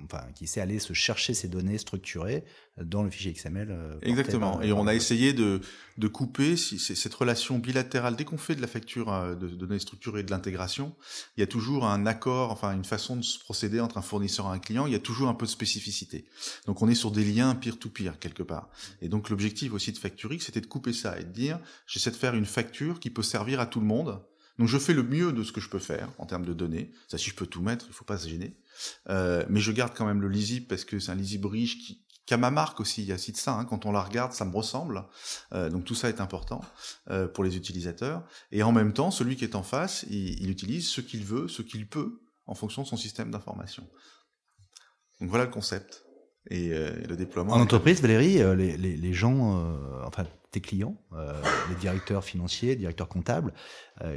enfin, qui sait aller se chercher ces données structurées dans le fichier XML. Euh, Exactement. et on a essayé de, de couper si, cette relation bilatérale. Dès qu'on fait de la facture de, données structurées et de l'intégration, il y a toujours un accord, enfin une façon de se procéder entre un fournisseur et un client. Il y a toujours un peu de spécificité. Donc on est sur des liens peer-to-peer quelque part. Et donc l'objectif aussi de FactureX, c'était de couper ça et de dire j'essaie de faire une facture qui peut servir à tout le monde. Donc je fais le mieux de ce que je peux faire en termes de données. Ça, si je peux tout mettre, il faut pas se gêner. Euh, mais je garde quand même le lisible parce que c'est un lisible riche qui, qui a ma marque aussi. Il y a aussi de ça. Hein. Quand on la regarde, ça me ressemble. Euh, donc tout ça est important euh, pour les utilisateurs. Et en même temps, celui qui est en face, il, il utilise ce qu'il veut, ce qu'il peut, en fonction de son système d'information. Donc voilà le concept et le déploiement. En entreprise, Valérie, les, les, les gens, enfin tes clients, les directeurs financiers, les directeurs comptables,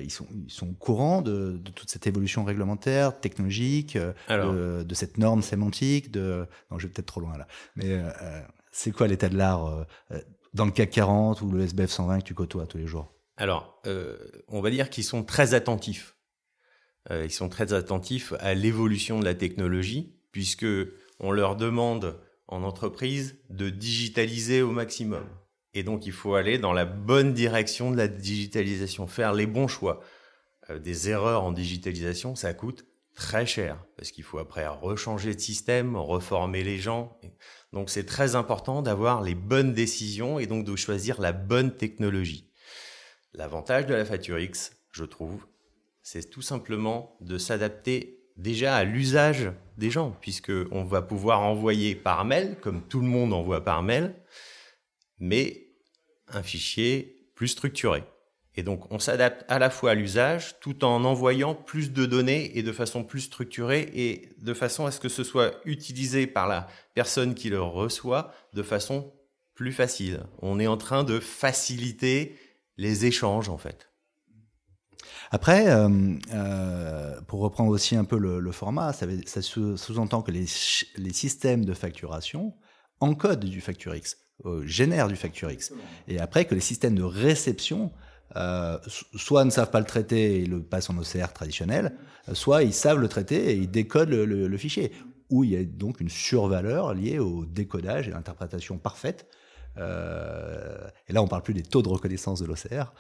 ils sont ils sont au courant de, de toute cette évolution réglementaire, technologique, de, de, cette norme sémantique. De non, je vais peut-être trop loin là, mais c'est quoi l'état de l'art dans le CAC 40 ou le SBF 120 que tu côtoies tous les jours? Alors, on va dire qu'ils sont très attentifs. ils sont très attentifs à l'évolution de la technologie, puisque on leur demande en entreprise de digitaliser au maximum. Et donc, il faut aller dans la bonne direction de la digitalisation, faire les bons choix. Euh, des erreurs en digitalisation, ça coûte très cher parce qu'il faut après rechanger de système, reformer les gens. Donc, c'est très important d'avoir les bonnes décisions et donc de choisir la bonne technologie. L'avantage de la Facture X, je trouve, c'est tout simplement de s'adapter déjà à l'usage des gens, puisque on va pouvoir envoyer par mail, comme tout le monde envoie par mail, mais un fichier plus structuré. Et donc, on s'adapte à la fois à l'usage tout en envoyant plus de données et de façon plus structurée et de façon à ce que ce soit utilisé par la personne qui le reçoit de façon plus facile. On est en train de faciliter les échanges, en fait. Après, euh, euh, pour reprendre aussi un peu le, format, ça, sous-entend que les, systèmes de facturation encodent du FactureX, génèrent du FactureX. Et après, que les systèmes de réception soit ne savent pas le traiter et le passent en OCR traditionnel, soit ils savent le traiter et ils décodent le, fichier. Où il y a donc une survaleur liée au décodage et l'interprétation parfaite euh, et là, on parle plus des taux de reconnaissance de l'OCR,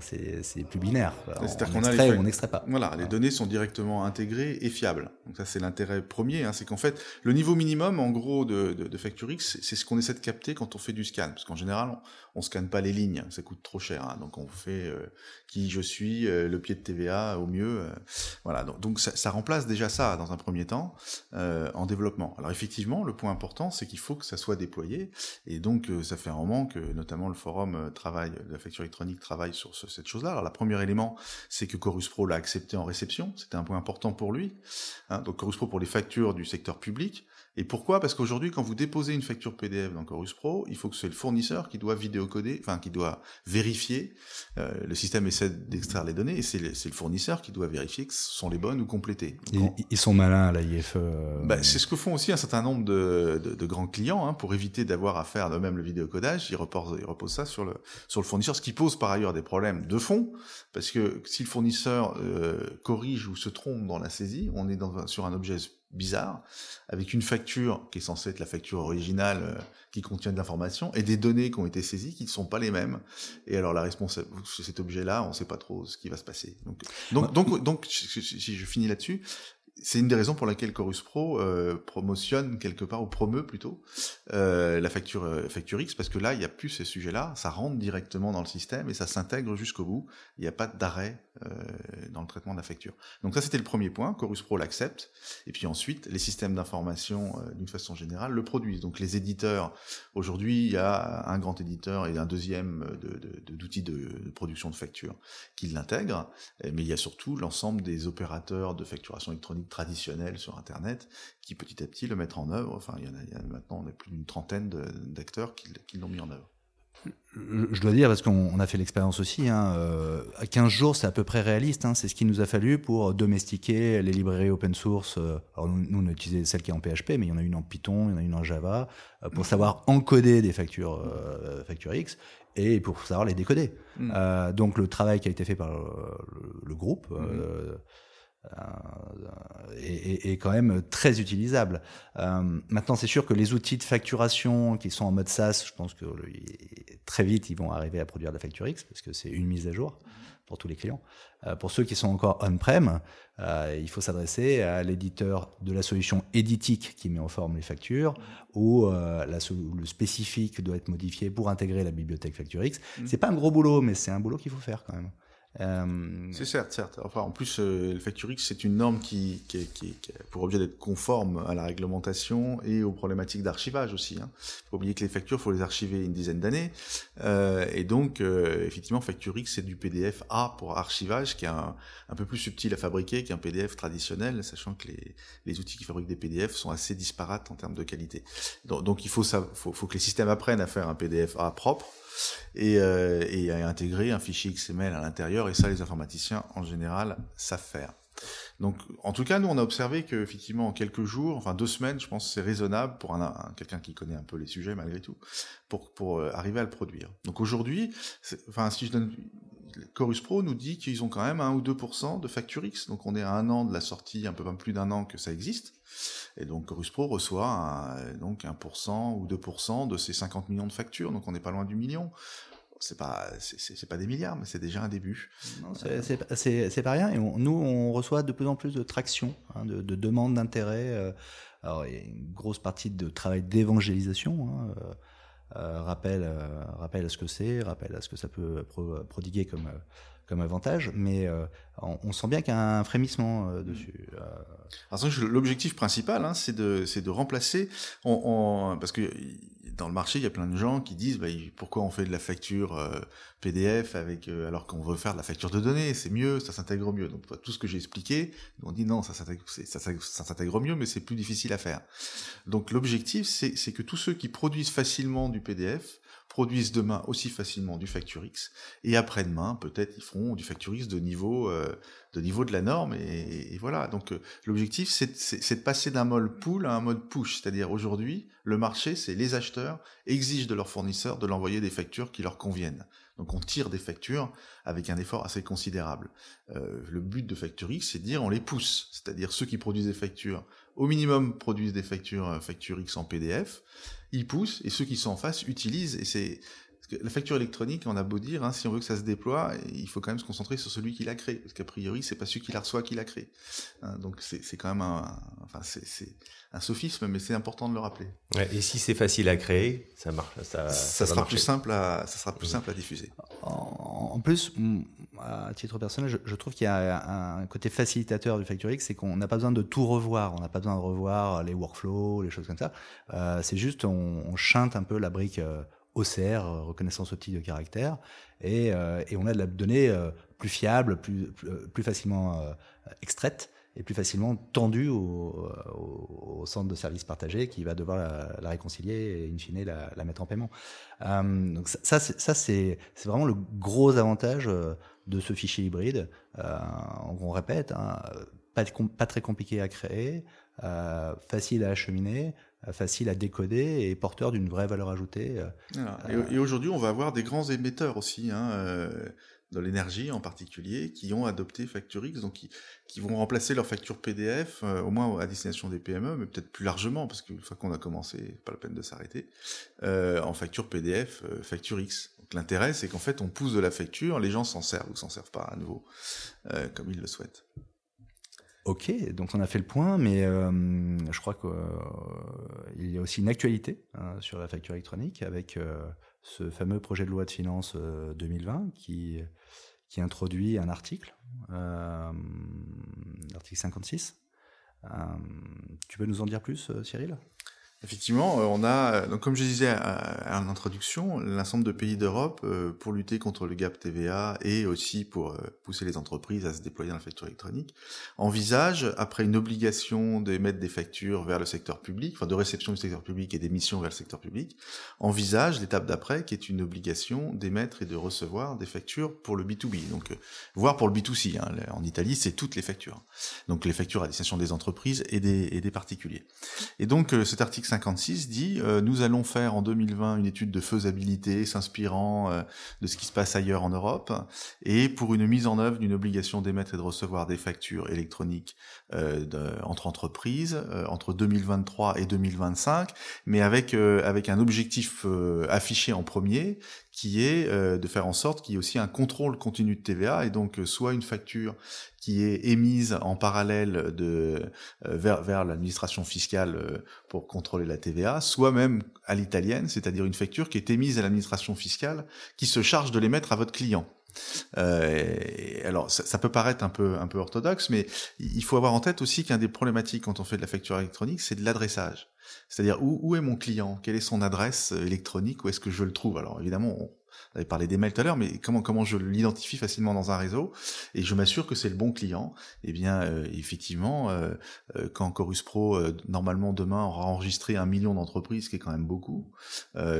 c'est plus binaire. On, extrait ou on n'extrait pas. Voilà, les données sont directement intégrées et fiables. Donc ça, c'est l'intérêt premier, hein, c'est qu'en fait, le niveau minimum, en gros, de, de, de FactureX, c'est ce qu'on essaie de capter quand on fait du scan, parce qu'en général, on, scanne pas les lignes, ça coûte trop cher. Hein, donc on fait euh, qui je suis, euh, le pied de TVA au mieux. voilà, donc, ça, remplace déjà ça dans un premier temps en développement. Alors effectivement, le point important, c'est qu'il faut que ça soit déployé, et donc ça fait un moment que notamment le forum euh, travaille, la facture électronique travaille sur cette chose-là. Alors, le premier élément, c'est que Chorus Pro l'a accepté en réception. C'était un point important pour lui. Hein. donc, Chorus Pro pour les factures du secteur public. Et pourquoi? Parce qu'aujourd'hui, quand vous déposez une facture PDF dans Chorus Pro, il faut que c'est le fournisseur qui doit vidéocoder, enfin qui doit vérifier. Euh, le système essaie d'extraire les données et c'est le, le, fournisseur qui doit vérifier que ce sont les bonnes ou complétées. ils, sont malins à la IFE. Euh, bah, c'est ce que font aussi un certain nombre de, de, de grands clients hein, pour éviter d'avoir à faire eux-mêmes le vidéocodage. Ils reposent, ils reposent ça sur le sur le fournisseur, ce qui pose par ailleurs des problèmes de fond, parce que si le fournisseur euh, corrige ou se trompe dans la saisie, on est dans, sur un objet bizarre, avec une facture qui est censée être la facture originale euh, qui contient de l'information, et des données qui ont été saisies qui ne sont pas les mêmes. Et alors la responsable, cet objet-là, on ne sait pas trop ce qui va se passer. Donc, donc, donc, donc si je finis là-dessus, c'est une des raisons pour laquelle Chorus Pro euh, promotionne quelque part ou promeut plutôt euh, la facture euh, facture X parce que là il n'y a plus ces sujets-là, ça rentre directement dans le système et ça s'intègre jusqu'au bout. Il n'y a pas d'arrêt dans le traitement de la facture. Donc ça c'était le premier point. Chorus Pro l'accepte et puis ensuite les systèmes d'information euh, d'une façon générale le produisent. Donc les éditeurs aujourd'hui il y a un grand éditeur et un deuxième d'outils de, production de facture qui l'intègrent, mais il y a surtout l'ensemble des opérateurs de facturation électronique traditionnels sur Internet qui petit à petit le mettent en œuvre. Enfin, il y, en a, il y a maintenant on a plus d'une trentaine d'acteurs qui l'ont mis en œuvre. Je dois dire, parce qu'on a fait l'expérience aussi, hein, euh, à 15 jours, c'est à peu près réaliste. Hein, c'est ce qu'il nous a fallu pour domestiquer les librairies open source. Euh, alors nous, on a utilisé celle qui est en PHP, mais il y en a une en Python, il y en a une en Java, euh, pour savoir encoder des factures, euh, factures X et pour savoir les décoder. Mm. Euh, donc le travail qui a été fait par le, le groupe, mm. Euh, est, est, quand même très utilisable. Euh, maintenant, c'est sûr que les outils de facturation qui sont en mode SaaS, je pense que très vite, ils vont arriver à produire de la facture X parce que c'est une mise à jour pour tous les clients. Euh, pour ceux qui sont encore on-prem, il faut s'adresser à l'éditeur de la solution éditique qui met en forme les factures ou la, le spécifique doit être modifié pour intégrer la bibliothèque Facture X. Mmh. C'est pas un gros boulot, mais c'est un boulot qu'il faut faire quand même. Euh... C'est certes, certes. Enfin, en plus, euh, le Facturix, c'est une norme qui, qui, qui, qui, pour objet d'être conforme à la réglementation et aux problématiques d'archivage aussi. Hein. faut oublier que les factures, faut les archiver une dizaine d'années. Euh, et donc, euh, effectivement, Facturix, c'est du PDF A pour archivage, qui est un, un, peu plus subtil à fabriquer qu'un PDF traditionnel, sachant que les, les, outils qui fabriquent des PDF sont assez disparates en termes de qualité. Donc, donc il faut, ça, faut, faut que les systèmes apprennent à faire un PDF A propre et, euh, intégrer un fichier XML à l'intérieur, et ça, les informaticiens, en général, savent faire. Donc, en tout cas, nous, on a observé que effectivement, en quelques jours, enfin deux semaines, je pense, c'est raisonnable pour un, un quelqu'un qui connaît un peu les sujets malgré tout, pour pour euh, arriver à le produire. Donc aujourd'hui, enfin, si je donne Chorus Pro nous dit qu'ils ont quand même 1 ou 2% de facture X. Donc on est à un an de la sortie, un peu plus d'un an que ça existe. Et donc Chorus Pro reçoit un, donc 1% ou 2% de ces 50 millions de factures. Donc on n'est pas loin du million. C'est pas c'est pas des milliards mais c'est déjà un début. C'est pas rien. Et nous on reçoit de plus en plus de traction hein, de, de demandes d'intérêt euh, alors il y a une grosse partie de travail d'évangélisation hein, euh, euh, rappel, euh, rappel à ce que c'est, rappel à ce que ça peut prodiguer comme, euh, comme avantage, mais on, sent bien qu'il y a un frémissement dessus. L'objectif principal, hein, c'est de, de remplacer, on, parce que dans le marché, il y a plein de gens qui disent bah, pourquoi on fait de la facture euh, PDF avec euh, alors qu'on veut faire de la facture de données, c'est mieux, ça s'intègre mieux. Donc tout ce que j'ai expliqué, on dit non, ça s'intègre mieux, mais c'est plus difficile à faire. Donc l'objectif, c'est que tous ceux qui produisent facilement du PDF produisent demain aussi facilement du FactureX et après-demain peut-être ils feront du FactureX de niveau euh, de niveau de la norme et, voilà. Donc euh, l'objectif c'est de passer d'un mode pull à un mode push. C'est-à-dire aujourd'hui le marché c'est les acheteurs exigent de leurs fournisseurs de l'envoyer des factures qui leur conviennent. Donc on tire des factures avec un effort assez considérable. Euh, le but de FactureX c'est de dire on les pousse. C'est-à-dire ceux qui produisent des factures au minimum produisent des factures FactureX en PDF ils poussent et ceux qui sont en face utilisent et c'est la facture électronique, on a beau dire, hein, si on veut que ça se déploie, il faut quand même se concentrer sur celui qui l'a créé, parce qu'a priori, c'est pas celui qui la reçoit qui l'a créé. Hein, donc c'est quand même un, enfin c'est un sophisme, mais c'est important de le rappeler. et si c'est facile à créer, ça marche, ça, ça, sera plus simple à, ça sera plus simple à diffuser. En, plus, à titre personnel, je, trouve qu'il y a un côté facilitateur du Factorix, c'est qu'on n'a pas besoin de tout revoir, on n'a pas besoin de revoir les workflows, les choses comme ça. Euh, c'est juste, on, on, chante un peu la brique. Euh, OCR, euh, reconnaissance outil de caractère, et, euh, on a de la donnée euh, plus fiable, plus, plus, facilement extraite et plus facilement tendue au, centre de services partagé qui va devoir la, réconcilier et in fine la, mettre en paiement. donc ça, ça c'est vraiment le gros avantage de ce fichier hybride. on répète, hein, pas, très compliqué à créer, facile à acheminer, euh, facile à décoder et porteur d'une vraie valeur ajoutée. Euh, et, aujourd'hui, on va avoir des grands émetteurs aussi, hein, euh, dans l'énergie en particulier, qui ont adopté FactureX, donc qui, vont remplacer leur facture PDF, au moins à destination des PME, mais peut-être plus largement, parce qu'une fois qu'on a commencé, pas la peine de s'arrêter, en facture PDF, FactureX. Donc l'intérêt, c'est qu'en fait, on pousse de la facture, les gens s'en servent ou s'en servent pas à nouveau, comme ils le souhaitent. Ok, donc on a fait le point, mais euh, je crois qu'il euh, y a aussi une actualité hein, sur la facture électronique avec euh, ce fameux projet de loi de finances 2020 qui, qui introduit un article, l'article 56. tu peux nous en dire plus, Cyril? Effectivement, euh, on a, euh, donc comme je disais en introduction, l'ensemble de pays d'Europe, euh, pour lutter contre le gap TVA et aussi pour pousser les entreprises à se déployer dans la facture électronique, envisage, après une obligation d'émettre des factures vers le secteur public, enfin de réception du secteur public et d'émission vers le secteur public, envisage l'étape d'après qui est une obligation d'émettre et de recevoir des factures pour le B2B, donc voire pour le B2C. Hein, en Italie, c'est toutes les factures. Donc les factures à destination des entreprises et des, et des particuliers. Et donc cet article 56 dit euh, nous allons faire en 2020 une étude de faisabilité s'inspirant euh, de ce qui se passe ailleurs en Europe et pour une mise en œuvre d'une obligation d'émettre et de recevoir des factures électroniques euh, entre entreprises entre 2023 et 2025 mais avec avec un objectif affiché en premier qui est de faire en sorte qu'il y ait aussi un contrôle continu de TVA et donc soit une facture qui est émise en parallèle de euh, vers, vers l'administration fiscale euh, pour contrôler la TVA, soit même à l'italienne, c'est-à-dire une facture qui est émise à l'administration fiscale qui se charge de l'émettre à votre client. Euh, alors, ça, ça, peut paraître un peu un peu orthodoxe, mais il faut avoir en tête aussi qu'un des problématiques quand on fait de la facture électronique, c'est de l'adressage. C'est-à-dire où, est mon client, quelle est son adresse électronique, où est-ce que je le trouve? Alors évidemment, on, avait parlé des mails tout à l'heure, mais comment je l'identifie facilement dans un réseau? Et je m'assure que c'est le bon client. Eh bien, euh, effectivement, euh, euh, quand Chorus Pro normalement demain aura enregistré un million d'entreprises, ce qui est quand même beaucoup,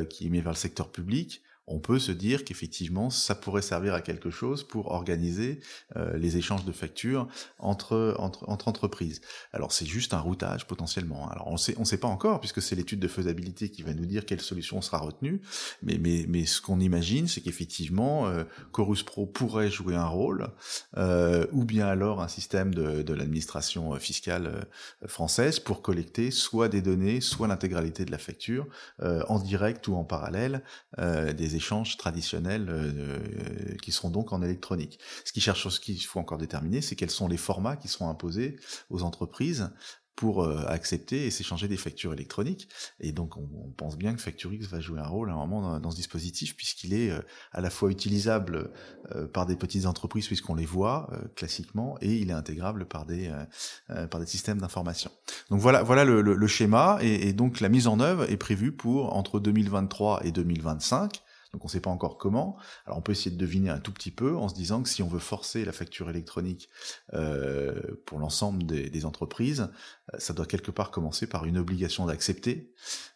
qui est mis vers le secteur public, on peut se dire qu'effectivement, ça pourrait servir à quelque chose pour organiser euh, les échanges de factures entre, entre, entre entreprises. Alors c'est juste un routage potentiellement. Alors on sait, on sait pas encore puisque c'est l'étude de faisabilité qui va nous dire quelle solution sera retenue. Mais, mais, mais ce qu'on imagine, c'est qu'effectivement, euh, Chorus Pro pourrait jouer un rôle, euh, ou bien alors un système de, de l'administration fiscale française pour collecter soit des données, soit l'intégralité de la facture en direct ou en parallèle des échanges traditionnels euh, qui seront donc en électronique. Ce qui cherche, ce qu'il faut encore déterminer, c'est quels sont les formats qui seront imposés aux entreprises pour euh, accepter et s'échanger des factures électroniques. Et donc, on, pense bien que Facturix va jouer un rôle à un moment dans, ce dispositif, puisqu'il est euh, à la fois utilisable par des petites entreprises, puisqu'on les voit classiquement, et il est intégrable par des par des systèmes d'information. Donc voilà, voilà le, le, schéma, et, et, donc la mise en œuvre est prévue pour entre 2023 et 2025 donc on ne sait pas encore comment. Alors on peut essayer de deviner un tout petit peu en se disant que si on veut forcer la facture électronique euh, pour l'ensemble des, entreprises, euh, ça doit quelque part commencer par une obligation d'accepter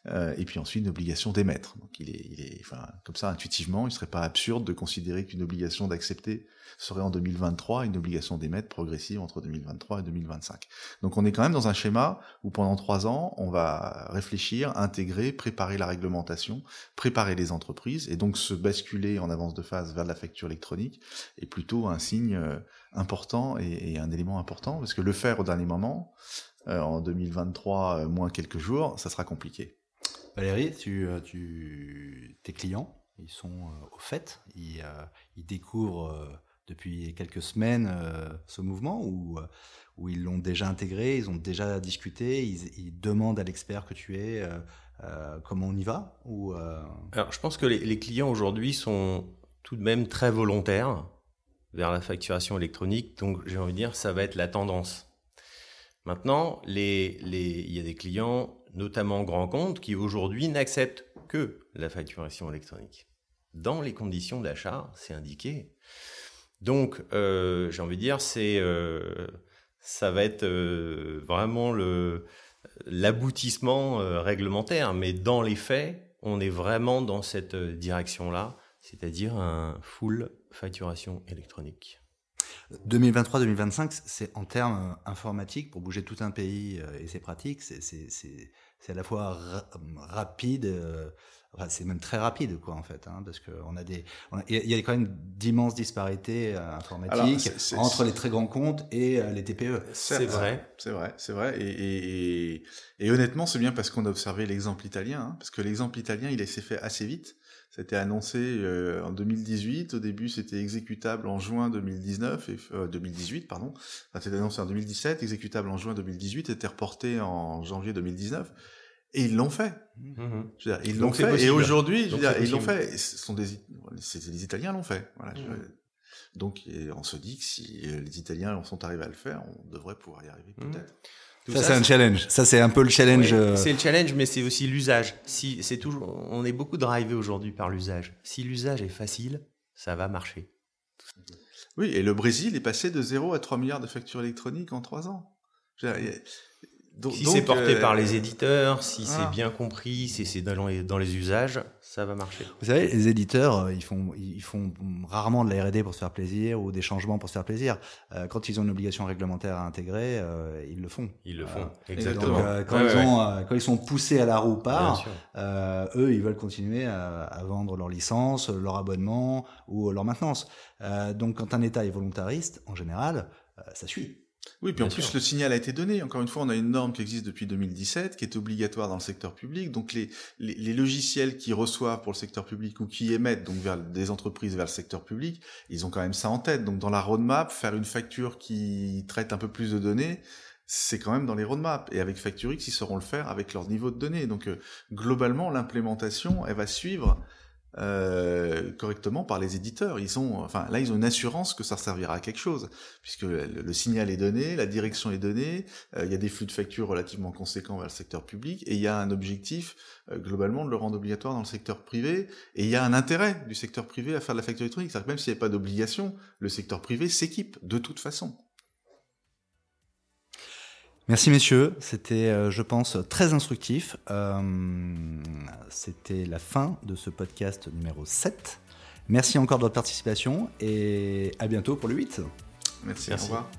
euh, et puis ensuite une obligation d'émettre. Donc il est, il est, enfin, comme ça intuitivement, il ne serait pas absurde de considérer qu'une obligation d'accepter serait en 2023 une obligation d'émettre progressive entre 2023 et 2025. Donc on est quand même dans un schéma où pendant trois ans, on va réfléchir, intégrer, préparer la réglementation, préparer les entreprises, et donc se basculer en avance de phase vers la facture électronique est plutôt un signe euh, important et, un élément important, parce que le faire au dernier moment, euh, en 2023, euh, moins quelques jours, ça sera compliqué. Valérie, tes clients, ils sont au fait, ils, découvrent depuis quelques semaines ce mouvement ou où ils l'ont déjà intégré, ils ont déjà discuté, ils, demandent à l'expert que tu es comment on y va ou Alors je pense que les, clients aujourd'hui sont tout de même très volontaires vers la facturation électronique, donc j'ai envie de dire ça va être la tendance. Maintenant, il y a des clients, notamment grands comptes, qui aujourd'hui n'acceptent que la facturation électronique. Dans les conditions d'achat, c'est indiqué. Donc, euh, j'ai envie de dire, c'est, euh, ça va être euh, vraiment le, l'aboutissement réglementaire, mais dans les faits, on est vraiment dans cette direction-là, c'est-à-dire un full facturation électronique. 2023-2025, c'est en termes informatiques, pour bouger tout un pays et ses pratiques, c'est, à la fois rapide, c'est même très rapide, quoi, en fait, hein, parce qu'on a des, il y a quand même d'immenses disparités euh, informatiques entre les très grands comptes et euh, les TPE. C'est vrai, c'est vrai, c'est vrai, et, et, honnêtement, c'est bien parce qu'on a observé l'exemple italien, hein, parce que l'exemple italien, il s'est fait assez vite. C'était annoncé euh, en 2018. Au début, c'était exécutable en juin 2019 et 2018, pardon. Enfin, c'était annoncé en 2017, exécutable en juin 2018, était reporté en janvier 2019. Et ils l'ont fait. Mhm. ils l'ont fait. Et aujourd'hui, ils l'ont fait. Ce sont des, les Italiens l'ont fait. Voilà, mhm. Donc, on se dit que si les Italiens sont arrivés à le faire, on devrait pouvoir y arriver mhm. peut-être. Ça, c'est un challenge. Ça, c'est un peu le challenge. Euh, c'est le challenge, mais c'est aussi l'usage. Si c'est toujours, on est beaucoup drivé aujourd'hui par l'usage. Si l'usage est facile, ça va marcher. Oui, et le Brésil est passé de 0 à 3 milliards de factures électroniques en 3 ans si c'est porté par les euh, éditeurs, si c'est bien compris, si c'est dans les, dans les usages, ça va marcher. Vous savez, les éditeurs, euh, ils font, ils font rarement de la R&D pour se faire plaisir ou des changements pour se faire plaisir. Euh, quand ils ont une obligation réglementaire à intégrer, ils le font. Ils le font, exactement. quand, ils ont, quand ils sont poussés à la roue par, eux, ils veulent continuer à, à, vendre leur licence, leur abonnement ou leur maintenance. donc, quand un État est volontariste, en général, ça suit. Oui, puis en plus, le signal a été donné. Encore une fois, on a une norme qui existe depuis 2017, qui est obligatoire dans le secteur public. Donc, les, les, logiciels qui reçoivent pour le secteur public ou qui émettent donc vers des entreprises vers le secteur public, ils ont quand même ça en tête. Donc, dans la roadmap, faire une facture qui traite un peu plus de données, c'est quand même dans les roadmaps. Et avec Facturix, ils sauront le faire avec leur niveau de données. Donc, euh, globalement, l'implémentation, elle va suivre euh, correctement par les éditeurs. Ils sont, enfin là, ils ont une assurance que ça servira à quelque chose, puisque le, signal est donné, la direction est donnée, euh, il y a des flux de factures relativement conséquents vers le secteur public, et il y a un objectif euh, globalement de le rendre obligatoire dans le secteur privé, et il y a un intérêt du secteur privé à faire de la facture électronique. C'est-à-dire que même s'il n'y a pas d'obligation, le secteur privé s'équipe de toute façon. Merci messieurs, c'était euh, je pense très instructif. Euh, c'était la fin de ce podcast numéro 7. Merci encore de votre participation et à bientôt pour le 8. Merci, Merci. au revoir.